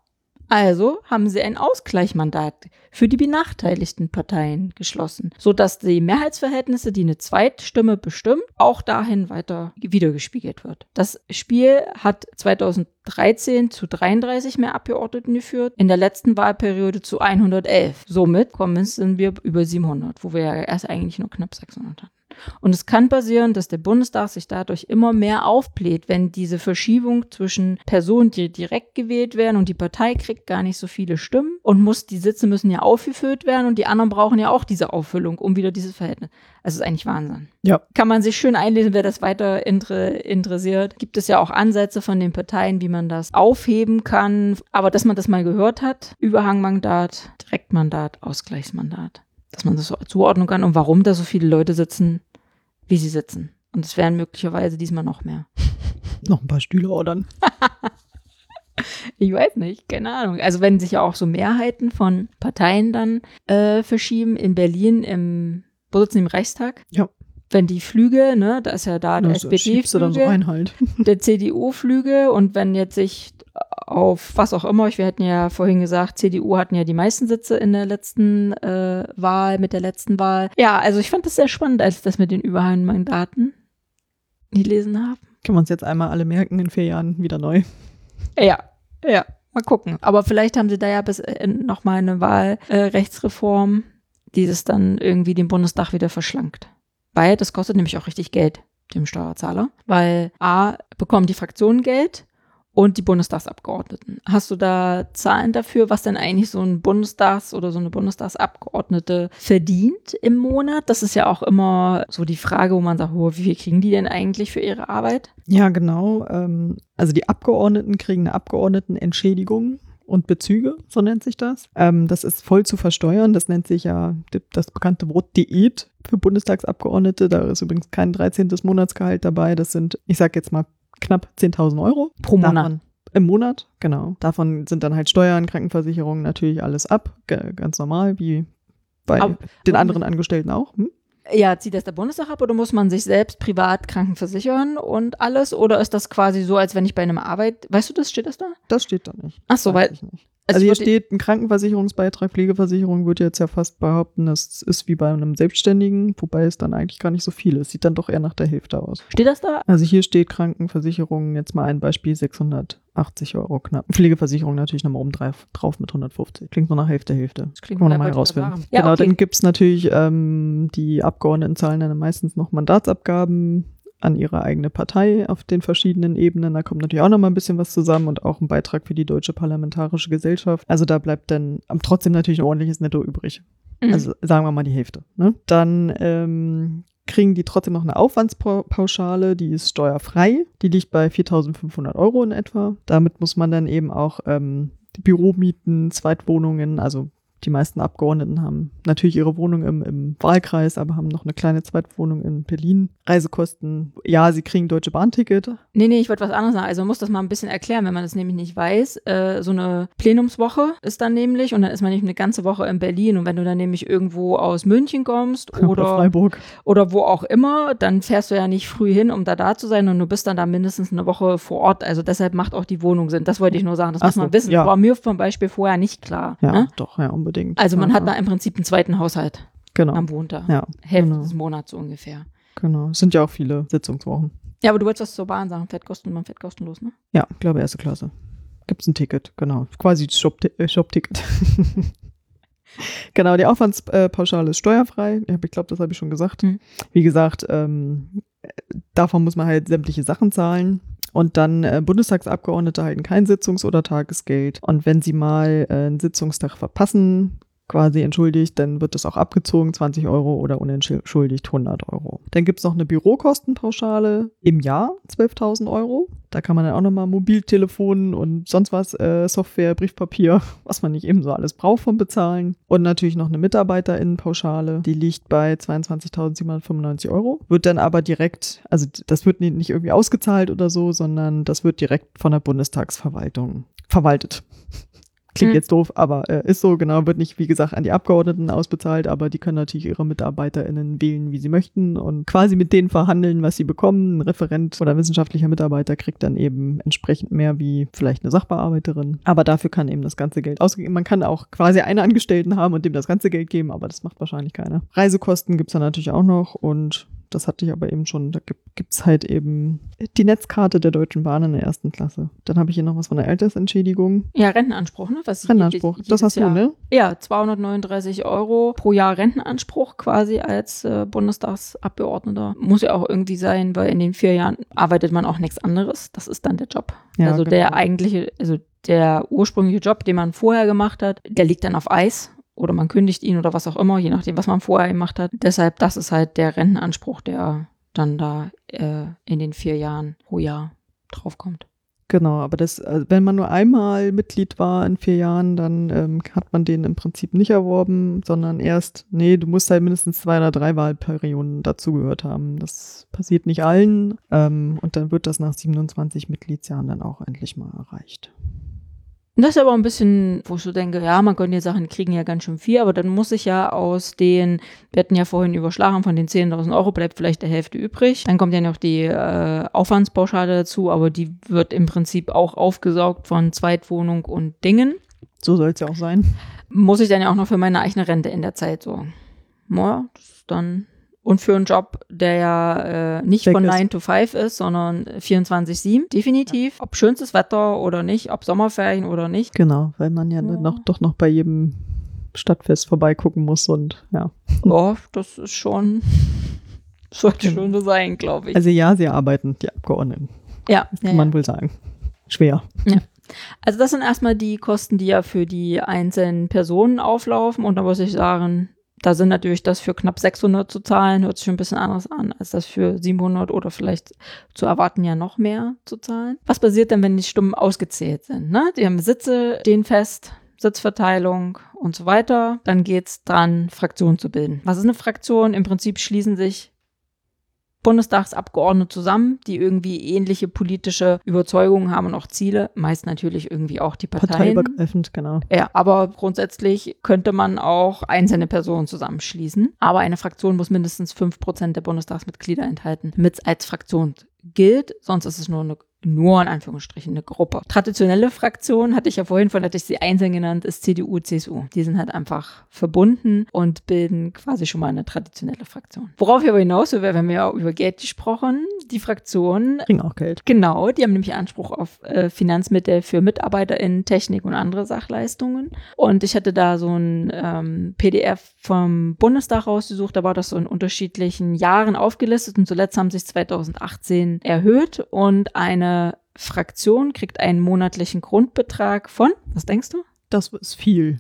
Also haben sie ein Ausgleichmandat für die benachteiligten Parteien geschlossen, sodass die Mehrheitsverhältnisse, die eine Zweitstimme bestimmt, auch dahin weiter wiedergespiegelt wird. Das Spiel hat 2013 zu 33 mehr Abgeordneten geführt, in der letzten Wahlperiode zu 111. Somit kommen sind wir über 700, wo wir ja erst eigentlich nur knapp 600 hatten. Und es kann passieren, dass der Bundestag sich dadurch immer mehr aufbläht, wenn diese Verschiebung zwischen Personen, die direkt gewählt werden und die Partei kriegt gar nicht so viele Stimmen und muss, die Sitze müssen ja aufgefüllt werden und die anderen brauchen ja auch diese Auffüllung, um wieder dieses Verhältnis. Also es ist eigentlich Wahnsinn. Ja. Kann man sich schön einlesen, wer das weiter inter interessiert. Gibt es ja auch Ansätze von den Parteien, wie man das aufheben kann. Aber dass man das mal gehört hat, Überhangmandat, Direktmandat, Ausgleichsmandat dass man das so zuordnen kann und warum da so viele Leute sitzen, wie sie sitzen. Und es wären möglicherweise diesmal noch mehr. Noch ein paar Stühle ordern. ich weiß nicht, keine Ahnung. Also wenn sich ja auch so Mehrheiten von Parteien dann äh, verschieben, in Berlin im, wo sitzen die im Reichstag? Ja. Wenn die Flüge, ne, da ist ja da der Also dann so halt. der CDU-Flüge und wenn jetzt sich auf was auch immer, wir hatten ja vorhin gesagt, CDU hatten ja die meisten Sitze in der letzten äh, Wahl, mit der letzten Wahl. Ja, also ich fand das sehr spannend, als ich das mit den Überhangmandaten gelesen habe. Können wir uns jetzt einmal alle merken, in vier Jahren wieder neu. Ja, ja, mal gucken. Aber vielleicht haben sie da ja bis äh, noch mal eine Wahlrechtsreform, äh, die das dann irgendwie den Bundestag wieder verschlankt. Weil das kostet nämlich auch richtig Geld dem Steuerzahler. Weil A, bekommen die Fraktionen Geld und die Bundestagsabgeordneten. Hast du da Zahlen dafür, was denn eigentlich so ein Bundestags- oder so eine Bundestagsabgeordnete verdient im Monat? Das ist ja auch immer so die Frage, wo man sagt, oh, wie viel kriegen die denn eigentlich für ihre Arbeit? Ja, genau. Ähm, also die Abgeordneten kriegen eine Abgeordnetenentschädigung und Bezüge, so nennt sich das. Ähm, das ist voll zu versteuern. Das nennt sich ja das bekannte Wort Diät für Bundestagsabgeordnete. Da ist übrigens kein 13. Monatsgehalt dabei. Das sind, ich sag jetzt mal, knapp 10.000 Euro. Pro Monat. Davon, Im Monat, genau. Davon sind dann halt Steuern, Krankenversicherung natürlich alles ab. Ganz normal, wie bei Aber- den anderen Angestellten auch. Hm? Ja, zieht das der Bundestag ab oder muss man sich selbst privat krankenversichern und alles? Oder ist das quasi so, als wenn ich bei einem Arbeit, weißt du das, steht das da? Das steht da nicht. Ach so, weil, ich nicht. Also Also, hier steht ein Krankenversicherungsbeitrag, Pflegeversicherung, würde jetzt ja fast behaupten, das ist wie bei einem Selbstständigen, wobei es dann eigentlich gar nicht so viel ist. Sieht dann doch eher nach der Hälfte aus. steht das da? Also hier steht Krankenversicherung, jetzt mal ein Beispiel, 680 Euro knapp. Pflegeversicherung natürlich nochmal oben drauf, drauf mit 150. Klingt nur nach Hälfte, Hälfte. Das klingt man ja, nochmal herausfinden. Ja, genau, okay. dann gibt's natürlich, ähm, die Abgeordneten zahlen dann meistens noch Mandatsabgaben an ihre eigene Partei auf den verschiedenen Ebenen. Da kommt natürlich auch nochmal ein bisschen was zusammen und auch ein Beitrag für die Deutsche Parlamentarische Gesellschaft. Also da bleibt dann trotzdem natürlich ein ordentliches Netto übrig. Mhm. Also sagen wir mal die Hälfte. Ne? Dann ähm, kriegen die trotzdem noch eine Aufwandspauschale, die ist steuerfrei. Die liegt bei 4.500 Euro in etwa. Damit muss man dann eben auch ähm, Büromieten, Zweitwohnungen, also die meisten Abgeordneten haben natürlich ihre Wohnung im, im Wahlkreis, aber haben noch eine kleine Zweitwohnung in Berlin. Reisekosten, ja, sie kriegen Deutsche Bahnticket. Nee, nee, ich wollte was anderes sagen. Also man muss das mal ein bisschen erklären, wenn man das nämlich nicht weiß. Äh, so eine Plenumswoche ist dann nämlich und dann ist man nicht eine ganze Woche in Berlin und wenn du dann nämlich irgendwo aus München kommst Oder oder, Freiburg. oder wo auch immer, dann fährst du ja nicht früh hin, um da da zu sein und du bist dann da mindestens eine Woche vor Ort. Also deshalb macht auch die Wohnung Sinn. Das wollte ich nur sagen. Das Ach muss man so, wissen. ja. War mir zum Beispiel vorher nicht klar. Ja, Ne? doch, ja, unbedingt. Also man ja, hat da im Prinzip einen zweiten Haushalt. genau. Man wohnt da. Ja, Hälfte genau. des Monats so ungefähr. genau. Es sind ja auch viele Sitzungswochen. Ja, aber du wolltest was zur Bahn sagen. Fährt kosten, man fährt kostenlos, ne? Ja, ich glaube erste Klasse. Gibt's ein Ticket, genau. Quasi Shop- äh, Shop-Ticket. genau, die Aufwandspauschale ist steuerfrei. Ich glaube, das habe ich schon gesagt. Mhm. Wie gesagt, ähm, davon muss man halt sämtliche Sachen zahlen. Und dann äh, Bundestagsabgeordnete erhalten kein Sitzungs- oder Tagesgeld. Und wenn sie mal äh, einen Sitzungstag verpassen, quasi entschuldigt, dann wird das auch abgezogen, 20 Euro oder unentschuldigt 100 Euro. Dann gibt's noch eine Bürokostenpauschale im Jahr, 12.000 Euro. Da kann man dann auch nochmal Mobiltelefon und sonst was, äh, Software, Briefpapier, was man nicht eben so alles braucht, von bezahlen. Und natürlich noch eine Mitarbeiterinnenpauschale, die liegt bei 22.795 Euro. Wird dann aber direkt, also das wird nicht irgendwie ausgezahlt oder so, sondern das wird direkt von der Bundestagsverwaltung verwaltet. Klingt Hm. jetzt doof, aber äh, ist so, genau, wird nicht, wie gesagt, an die Abgeordneten ausbezahlt, aber die können natürlich ihre MitarbeiterInnen wählen, wie sie möchten und quasi mit denen verhandeln, was sie bekommen. Ein Referent oder wissenschaftlicher Mitarbeiter kriegt dann eben entsprechend mehr wie vielleicht eine Sachbearbeiterin. Aber dafür kann eben das ganze Geld ausgegeben. Man kann auch quasi einen Angestellten haben und dem das ganze Geld geben, aber das macht wahrscheinlich keiner. Reisekosten gibt's dann natürlich auch noch und das hatte ich aber eben schon. Da gibt es halt eben die Netzkarte der Deutschen Bahn in der ersten Klasse. Dann habe ich hier noch was von der Altersentschädigung. Ja, Rentenanspruch, ne? Was Rentenanspruch, jedes, das hast Jahr, du, ne? Ja, 239 Euro pro Jahr Rentenanspruch quasi als äh, Bundestagsabgeordneter. Muss ja auch irgendwie sein, weil in den vier Jahren arbeitet man auch nichts anderes. Das ist dann der Job. Ja, also genau. der eigentliche, also der ursprüngliche Job, den man vorher gemacht hat, der liegt dann auf Eis oder man kündigt ihn oder was auch immer, je nachdem, was man vorher gemacht hat. Deshalb, das ist halt der Rentenanspruch, der dann da äh, in den vier Jahren pro Jahr draufkommt. Genau, aber das, also wenn man nur einmal Mitglied war in vier Jahren, dann ähm, hat man den im Prinzip nicht erworben, sondern erst, nee, du musst halt mindestens zwei oder drei Wahlperioden dazugehört haben. Das passiert nicht allen ähm, und dann wird das nach 27 Mitgliedsjahren dann auch endlich mal erreicht. Das ist aber ein bisschen, wo ich so denke, ja, man könnte die Sachen kriegen ja ganz schön viel, aber dann muss ich ja aus den, wir hatten ja vorhin überschlagen, von den 10.000 Euro bleibt vielleicht der Hälfte übrig. Dann kommt ja noch die äh, Aufwandspauschale dazu, aber die wird im Prinzip auch aufgesaugt von Zweitwohnung und Dingen. So soll es ja auch sein. Muss ich dann ja auch noch für meine eigene Rente in der Zeit sorgen. Ja, das ist dann und für einen Job, der ja äh, nicht Weg von ist. 9 to 5 ist, sondern 24-7, definitiv. Ob schönstes Wetter oder nicht, ob Sommerferien oder nicht. Genau, weil man ja, Ja. noch doch noch bei jedem Stadtfest vorbeigucken muss und ja. Ja, das ist schon, sollte Genau. schon so sein, glaube ich. Also ja, sie arbeiten, die Abgeordneten, ja, das ja, kann ja. man wohl sagen. Schwer. Also das sind erstmal die Kosten, die ja für die einzelnen Personen auflaufen. Und da muss ich sagen, da sind natürlich das für knapp 600 zu zahlen, hört sich ein bisschen anders an, als das für 700 oder vielleicht zu erwarten ja noch mehr zu zahlen. Was passiert denn, wenn die Stimmen ausgezählt sind? Ne? Die haben Sitze, stehen fest, Sitzverteilung und so weiter. Dann geht's dran, Fraktionen zu bilden. Was ist eine Fraktion? Im Prinzip schließen sich Bundestagsabgeordnete zusammen, die irgendwie ähnliche politische Überzeugungen haben und auch Ziele, meist natürlich irgendwie auch die Parteien. Parteiübergreifend, genau. Ja, aber grundsätzlich könnte man auch einzelne Personen zusammenschließen. Aber eine Fraktion muss mindestens fünf Prozent der Bundestagsmitglieder enthalten, damit es als Fraktion gilt. Sonst ist es nur eine nur in Anführungsstrichen eine Gruppe. Traditionelle Fraktion hatte ich ja vorhin, von hatte ich sie einzeln genannt, ist CDU, CSU. Die sind halt einfach verbunden und bilden quasi schon mal eine traditionelle Fraktion. Worauf ich aber hinaus will, wir haben ja auch über Geld gesprochen. Die Fraktionen Kriegen auch Geld. Genau, die haben nämlich Anspruch auf äh, Finanzmittel für MitarbeiterInnen, Technik und andere Sachleistungen. Und ich hatte da so ein ähm, PDF vom Bundestag rausgesucht, da war das so in unterschiedlichen Jahren aufgelistet und zuletzt haben sich 2018 erhöht und eine Fraktion kriegt einen monatlichen Grundbetrag von, was denkst du? Das ist viel.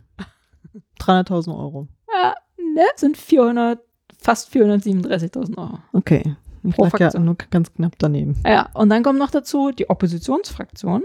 300.000 Euro. Ja, ne, sind 400, fast 437.000 Euro. Okay. Ich Pro lag ja Fraktion. nur ganz knapp daneben. Ja, und dann kommt noch dazu, die Oppositionsfraktion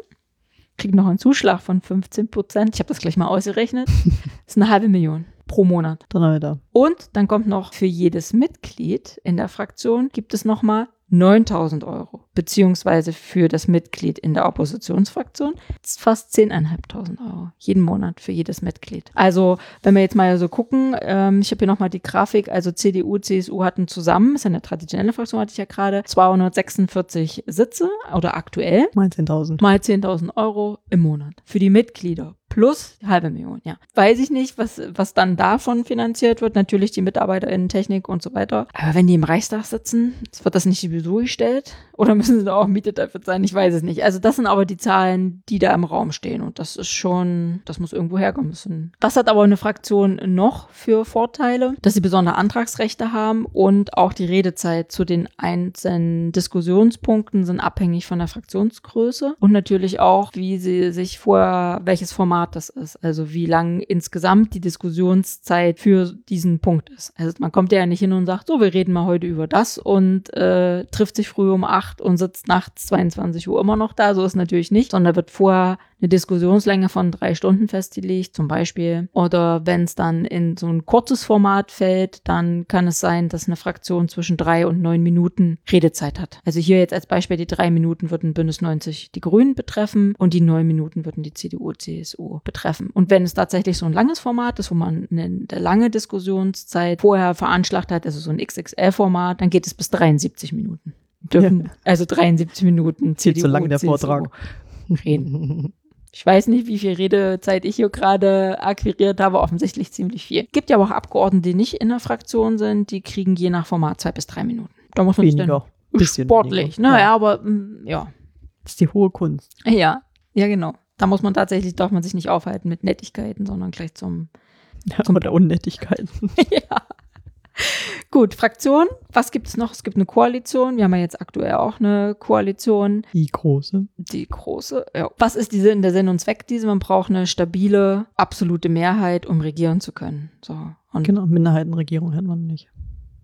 kriegt noch einen Zuschlag von 15 Prozent. Ich habe das gleich mal ausgerechnet. Das ist eine halbe Million pro Monat. Dann da. Und dann kommt noch für jedes Mitglied in der Fraktion gibt es nochmal 9000 Euro. Beziehungsweise für das Mitglied in der Oppositionsfraktion ist fast 10.500 Euro. Jeden Monat für jedes Mitglied. Also, wenn wir jetzt mal so gucken, ähm, ich habe hier nochmal die Grafik, also CDU, CSU hatten zusammen, ist ja eine traditionelle Fraktion, hatte ich ja gerade, 246 Sitze oder aktuell Mal 10.000. mal 10.000 Euro im Monat für die Mitglieder plus halbe Million, ja. Weiß ich nicht, was, was dann davon finanziert wird. Natürlich die MitarbeiterInnen, Technik und so weiter. Aber wenn die im Reichstag sitzen, wird das nicht sowieso gestellt? Oder müssen sie da auch Miete dafür sein? Ich weiß es nicht. Also das sind aber die Zahlen, die da im Raum stehen. Und das ist schon, das muss irgendwo herkommen müssen. Das hat aber eine Fraktion noch für Vorteile, dass sie besondere Antragsrechte haben und auch die Redezeit zu den einzelnen Diskussionspunkten sind abhängig von der Fraktionsgröße und natürlich auch, wie sie sich vorher, welches Format das ist. Also wie lang insgesamt die Diskussionszeit für diesen Punkt ist. Also man kommt ja nicht hin und sagt, so, wir reden mal heute über das und äh, trifft sich früh um acht und sitzt nachts 22 Uhr immer noch da. So ist natürlich nicht, sondern wird vorher eine Diskussionslänge von drei Stunden festgelegt, zum Beispiel. Oder wenn es dann in so ein kurzes Format fällt, dann kann es sein, dass eine Fraktion zwischen drei und neun Minuten Redezeit hat. Also hier jetzt als Beispiel, die drei Minuten würden Bündnis 90 die Grünen betreffen und die neun Minuten würden die CDU, CSU betreffen. Und wenn es tatsächlich so ein langes Format ist, wo man eine, lange Diskussionszeit vorher veranschlagt hat, also so ein XXL-Format, dann geht es bis 73 Minuten. Dürfen, also 73 Minuten Viel CDU, zu lang der CSU Vortrag. reden. Ich weiß nicht, wie viel Redezeit ich hier gerade akquiriert habe, offensichtlich ziemlich viel. Gibt ja aber auch Abgeordnete, die nicht in der Fraktion sind, die kriegen je nach Format zwei bis drei Minuten. Da muss man Weniger. dann Bisschen sportlich. weniger. Naja, Ja. aber mm, ja. Das ist die hohe Kunst. Ja, ja, genau. Da muss man tatsächlich, darf man sich nicht aufhalten mit Nettigkeiten, sondern gleich zum Ja, oder Unnettigkeiten. ja. Gut, Fraktion. Was gibt es noch? Es gibt eine Koalition. Wir haben ja jetzt aktuell auch eine Koalition. Die große. Die große. Ja. Was ist die Sinn, der Sinn und Zweck diese? Man braucht eine stabile, absolute Mehrheit, um regieren zu können. So. Und Genau, Minderheitenregierung hat man nicht.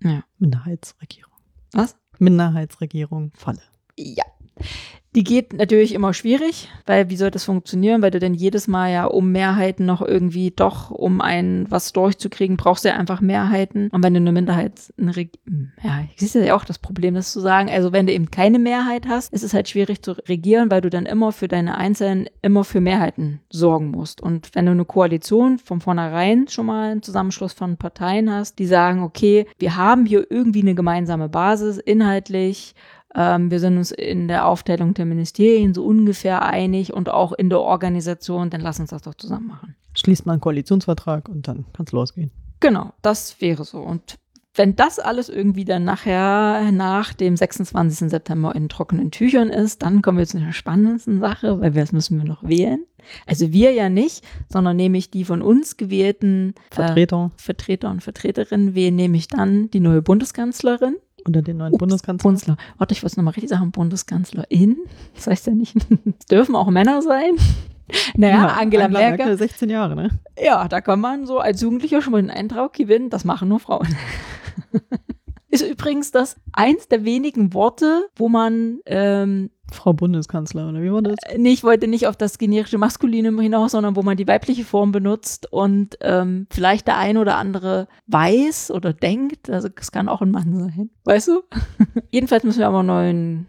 Ja. Minderheitsregierung. Was? Minderheitsregierung, Falle. Ja. Die geht natürlich immer schwierig, weil wie soll das funktionieren? Weil du dann jedes Mal ja um Mehrheiten noch irgendwie doch, um ein was durchzukriegen, brauchst du ja einfach Mehrheiten. Und wenn du eine Minderheit, eine Reg ja, siehst du ja auch das Problem, das zu sagen. Also wenn du eben keine Mehrheit hast, ist es halt schwierig zu regieren, weil du dann immer für deine Einzelnen immer für Mehrheiten sorgen musst. Und wenn du eine Koalition von vornherein schon mal einen Zusammenschluss von Parteien hast, die sagen, okay, wir haben hier irgendwie eine gemeinsame Basis, inhaltlich, ähm, wir sind uns in der Aufteilung der Ministerien so ungefähr einig und auch in der Organisation, dann lass uns das doch zusammen machen. Schließt mal einen Koalitionsvertrag und dann kann es losgehen. Genau, das wäre so. Und wenn das alles irgendwie dann nachher nach dem 26. September in trockenen Tüchern ist, dann kommen wir zu einer spannendsten Sache, weil wir das müssen wir noch wählen. Also wir ja nicht, sondern nämlich die von uns gewählten äh, Vertreter Vertreter und Vertreterinnen wählen nämlich dann die neue Bundeskanzlerin unter den neuen Ups, Bundeskanzler. Bundeskanzler. Warte, ich wollte es nochmal richtig sagen. Bundeskanzlerin. Das heißt ja nicht, es dürfen auch Männer sein. Naja, Angela, Merkel. 16 Jahre, ne? Ja, da kann man so als Jugendlicher schon mal den Eindruck gewinnen, das machen nur Frauen. Ist übrigens das eins der wenigen Worte, wo man, ähm, Frau Bundeskanzler, oder wie war das? nee, ich wollte nicht auf das generische Maskulinum hinaus, sondern wo man die weibliche Form benutzt und ähm, vielleicht der ein oder andere weiß oder denkt, also es kann auch ein Mann sein, weißt du? Jedenfalls müssen wir aber neuen,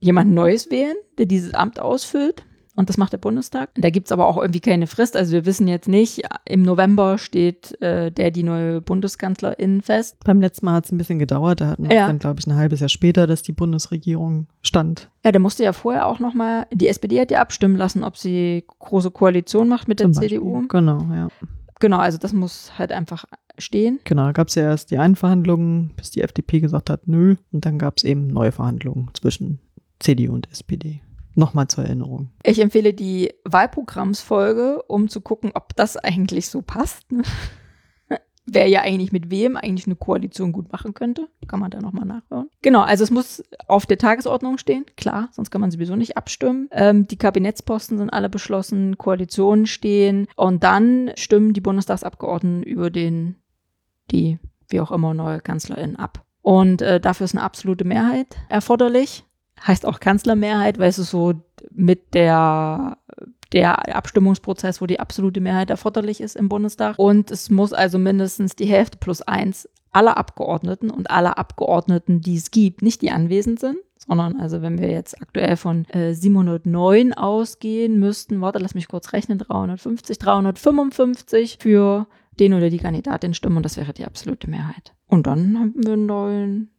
jemanden Neues wählen, der dieses Amt ausfüllt. Und das macht der Bundestag. Da gibt's aber auch irgendwie keine Frist. Also wir wissen jetzt nicht, im November steht äh, der die neue Bundeskanzlerin fest. Beim letzten Mal hat es ein bisschen gedauert. Da hatten wir Ja. dann, glaube ich, ein halbes Jahr später, dass die Bundesregierung stand. Ja, der musste ja vorher auch nochmal, die SPD hat ja abstimmen lassen, ob sie große Koalition macht mit der zum Beispiel. CDU. Genau, ja. Genau, also das muss halt einfach stehen. Genau, da gab es ja erst die Einverhandlungen, bis die FDP gesagt hat, nö. Und dann gab es eben neue Verhandlungen zwischen CDU und SPD. Nochmal zur Erinnerung. Ich empfehle die Wahlprogrammsfolge, um zu gucken, ob das eigentlich so passt. Wer ja eigentlich mit wem eigentlich eine Koalition gut machen könnte. Kann man da nochmal nachhören. Genau, also es muss auf der Tagesordnung stehen, klar, sonst kann man sowieso nicht abstimmen. Ähm, die Kabinettsposten sind alle beschlossen, Koalitionen stehen und dann stimmen die Bundestagsabgeordneten über den, die, wie auch immer, neue Kanzlerin ab. Und äh, dafür ist eine absolute Mehrheit erforderlich heißt auch Kanzlermehrheit, weil es ist so mit der der Abstimmungsprozess, wo die absolute Mehrheit erforderlich ist im Bundestag. Und es muss also mindestens die Hälfte plus eins aller Abgeordneten und aller Abgeordneten, die es gibt, nicht die anwesend sind, sondern also wenn wir jetzt aktuell von äh, 709 ausgehen müssten, warte, lass mich kurz rechnen, 350, 355 für den oder die Kandidatin stimmen und das wäre die absolute Mehrheit. Und dann haben wir einen neuen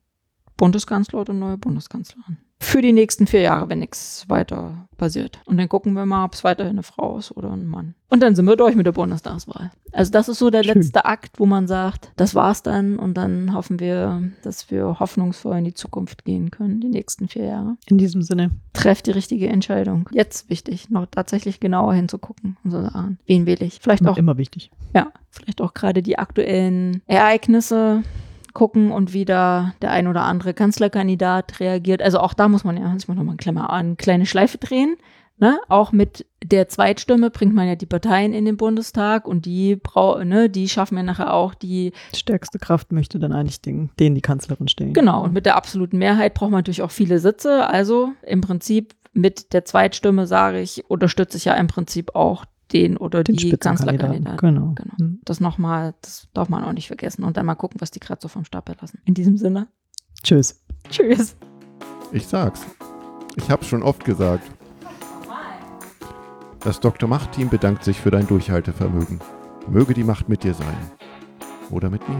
Bundeskanzler oder neue Bundeskanzlerin. Für die nächsten vier Jahre, wenn nichts weiter passiert. Und dann gucken wir mal, ob es weiterhin eine Frau ist oder ein Mann. Und dann sind wir durch mit der Bundestagswahl. Also das ist so der Schön. letzte Akt, wo man sagt, das war's dann und dann hoffen wir, dass wir hoffnungsvoll in die Zukunft gehen können, die nächsten vier Jahre. In diesem Sinne, Trefft die richtige Entscheidung. Jetzt wichtig, noch tatsächlich genauer hinzugucken und so sagen, wen wähle ich? Vielleicht auch immer wichtig. ja, vielleicht auch gerade die aktuellen Ereignisse gucken und wie da der ein oder andere Kanzlerkandidat reagiert. Also auch da muss man ja, muss man nochmal kleine, eine kleine Schleife drehen. Ne? Auch mit der Zweitstimme bringt man ja die Parteien in den Bundestag und die brau ne, die schaffen ja nachher auch die, Die stärkste Kraft möchte dann eigentlich den, den die Kanzlerin stellen. genau, und mit der absoluten Mehrheit braucht man natürlich auch viele Sitze. Also im Prinzip mit der Zweitstimme sage ich, unterstütze ich ja im Prinzip auch den oder Den die. Kanzlerkandidaten. Genau. Genau. Hm. Das nochmal, das darf man auch nicht vergessen. Und dann mal gucken, was die gerade so vom Stapel lassen. In diesem Sinne. Tschüss. Tschüss. Ich sag's. Ich hab's schon oft gesagt. Das Dr. Macht-Team bedankt sich für dein Durchhaltevermögen. Möge die Macht mit dir sein. Oder mit mir.